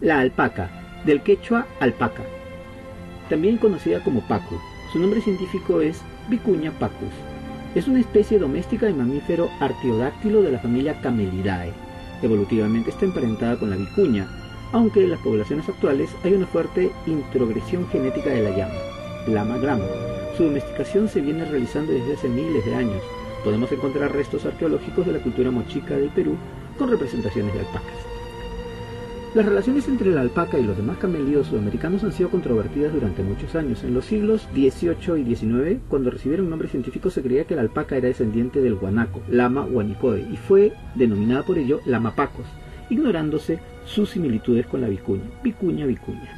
La alpaca, del quechua alpaca, también conocida como pacu. Su nombre científico es Vicuña pacus. Es una especie doméstica de mamífero artiodáctilo de la familia Camelidae. Evolutivamente está emparentada con la vicuña, aunque en las poblaciones actuales hay una fuerte introgresión genética de la llama, Lama grama. Su domesticación se viene realizando desde hace miles de años. Podemos encontrar restos arqueológicos de la cultura mochica del Perú con representaciones de alpacas. Las relaciones entre la alpaca y los demás camelídeos sudamericanos han sido controvertidas durante muchos años. En los siglos XVIII y XIX, cuando recibieron nombre científico, se creía que la alpaca era descendiente del guanaco, Lama guanicoe, y fue denominada por ello lamapacos, ignorándose sus similitudes con la vicuña, vicuña, vicuña.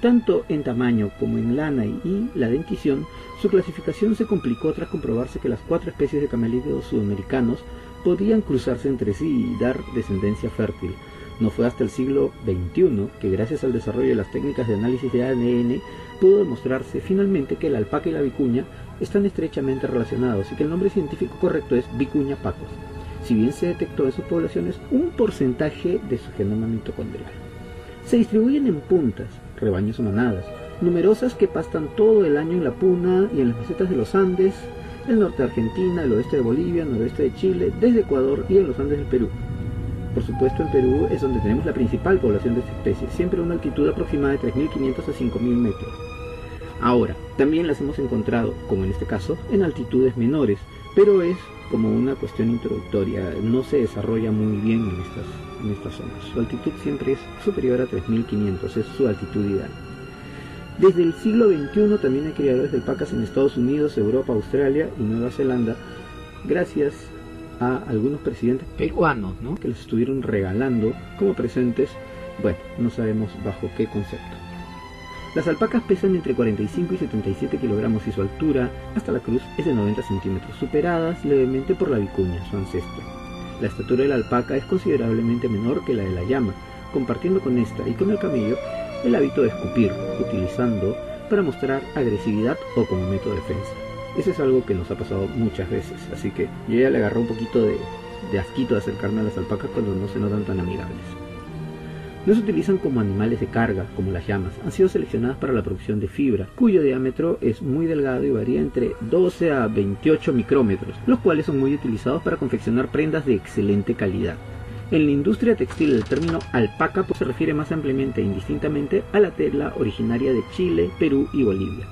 Tanto en tamaño como en lana y la dentición, su clasificación se complicó tras comprobarse que las cuatro especies de camelídeos sudamericanos podían cruzarse entre sí y dar descendencia fértil. No fue hasta el siglo XXI que gracias al desarrollo de las técnicas de análisis de ADN pudo demostrarse finalmente que la alpaca y la vicuña están estrechamente relacionados y que el nombre científico correcto es vicuña pacos, si bien se detectó en sus poblaciones un porcentaje de su genoma mitocondrial. Se distribuyen en puntas, rebaños o manadas, numerosas que pastan todo el año en la puna y en las mesetas de los Andes, el norte de Argentina, el oeste de Bolivia, el noroeste de Chile, desde Ecuador y en los Andes del Perú. Por supuesto, en Perú es donde tenemos la principal población de esta especie, siempre a una altitud aproximada de 3.500 a 5.000 metros. Ahora, también las hemos encontrado, como en este caso, en altitudes menores, pero es como una cuestión introductoria, no se desarrolla muy bien en estas, en estas zonas. Su altitud siempre es superior a 3.500, es su altitud ideal. Desde el siglo XXI también hay criadores de alpacas en Estados Unidos, Europa, Australia y Nueva Zelanda, gracias a algunos presidentes peruanos ¿no? que les estuvieron regalando como presentes, bueno, no sabemos bajo qué concepto. Las alpacas pesan entre 45 y 77 kilogramos y su altura hasta la cruz es de 90 centímetros, superadas levemente por la vicuña, su ancestro. La estatura de la alpaca es considerablemente menor que la de la llama, compartiendo con esta y con el camello el hábito de escupir, utilizando para mostrar agresividad o como método de defensa. Eso es algo que nos ha pasado muchas veces, así que yo ya le agarré un poquito de, de asquito de acercarme a las alpacas cuando no se notan tan amigables. No se utilizan como animales de carga, como las llamas. Han sido seleccionadas para la producción de fibra, cuyo diámetro es muy delgado y varía entre 12 a 28 micrómetros, los cuales son muy utilizados para confeccionar prendas de excelente calidad. En la industria textil el término alpaca pues, se refiere más ampliamente e indistintamente a la tela originaria de Chile, Perú y Bolivia.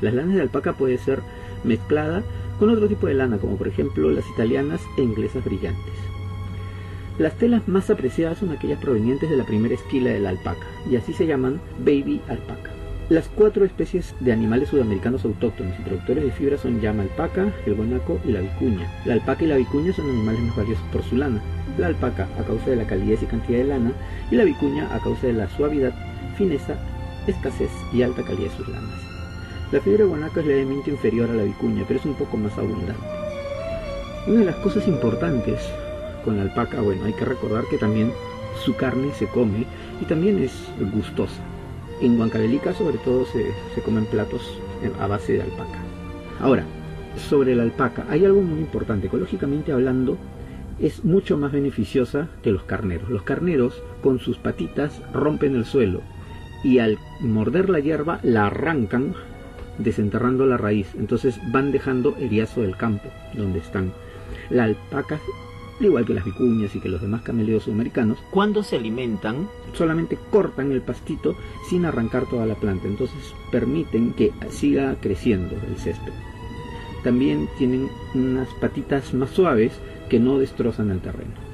Las lanas de alpaca puede ser mezclada con otro tipo de lana, como por ejemplo las italianas e inglesas brillantes. Las telas más apreciadas son aquellas provenientes de la primera esquila de la alpaca, y así se llaman baby alpaca. Las cuatro especies de animales sudamericanos autóctonos y productores de fibra son llama alpaca, el guanaco y la vicuña. La alpaca y la vicuña son animales más valiosos por su lana. La alpaca a causa de la calidez y cantidad de lana, y la vicuña a causa de la suavidad, fineza, escasez y alta calidad de sus lanas. La fibra guanaco es levemente inferior a la vicuña, pero es un poco más abundante. Una de las cosas importantes con la alpaca, bueno, hay que recordar que también su carne se come y también es gustosa. En Huancavelica sobre todo se, se comen platos a base de alpaca. Ahora, sobre la alpaca, hay algo muy importante. Ecológicamente hablando, es mucho más beneficiosa que los carneros. Los carneros con sus patitas rompen el suelo y al morder la hierba la arrancan desenterrando la raíz. Entonces van dejando el yazo del campo donde están. La alpaca al igual que las vicuñas y que los demás cameleos sudamericanos, cuando se alimentan solamente cortan el pastito sin arrancar toda la planta, entonces permiten que siga creciendo el césped. También tienen unas patitas más suaves que no destrozan el terreno.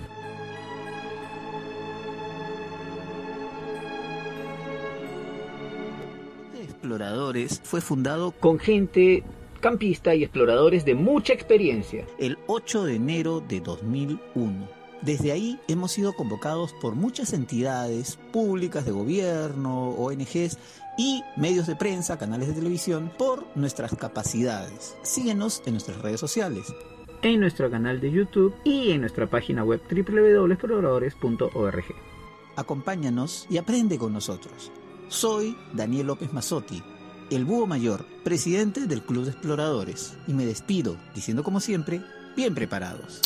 Exploradores fue fundado con gente campista y exploradores de mucha experiencia. El 8 de enero de 2001. Desde ahí hemos sido convocados por muchas entidades públicas de gobierno, ONGs y medios de prensa, canales de televisión, por nuestras capacidades. Síguenos en nuestras redes sociales. En nuestro canal de YouTube y en nuestra página web www.exploradores.org. Acompáñanos y aprende con nosotros. Soy Daniel López Mazotti el Búho Mayor, presidente del Club de Exploradores, y me despido diciendo como siempre, bien preparados.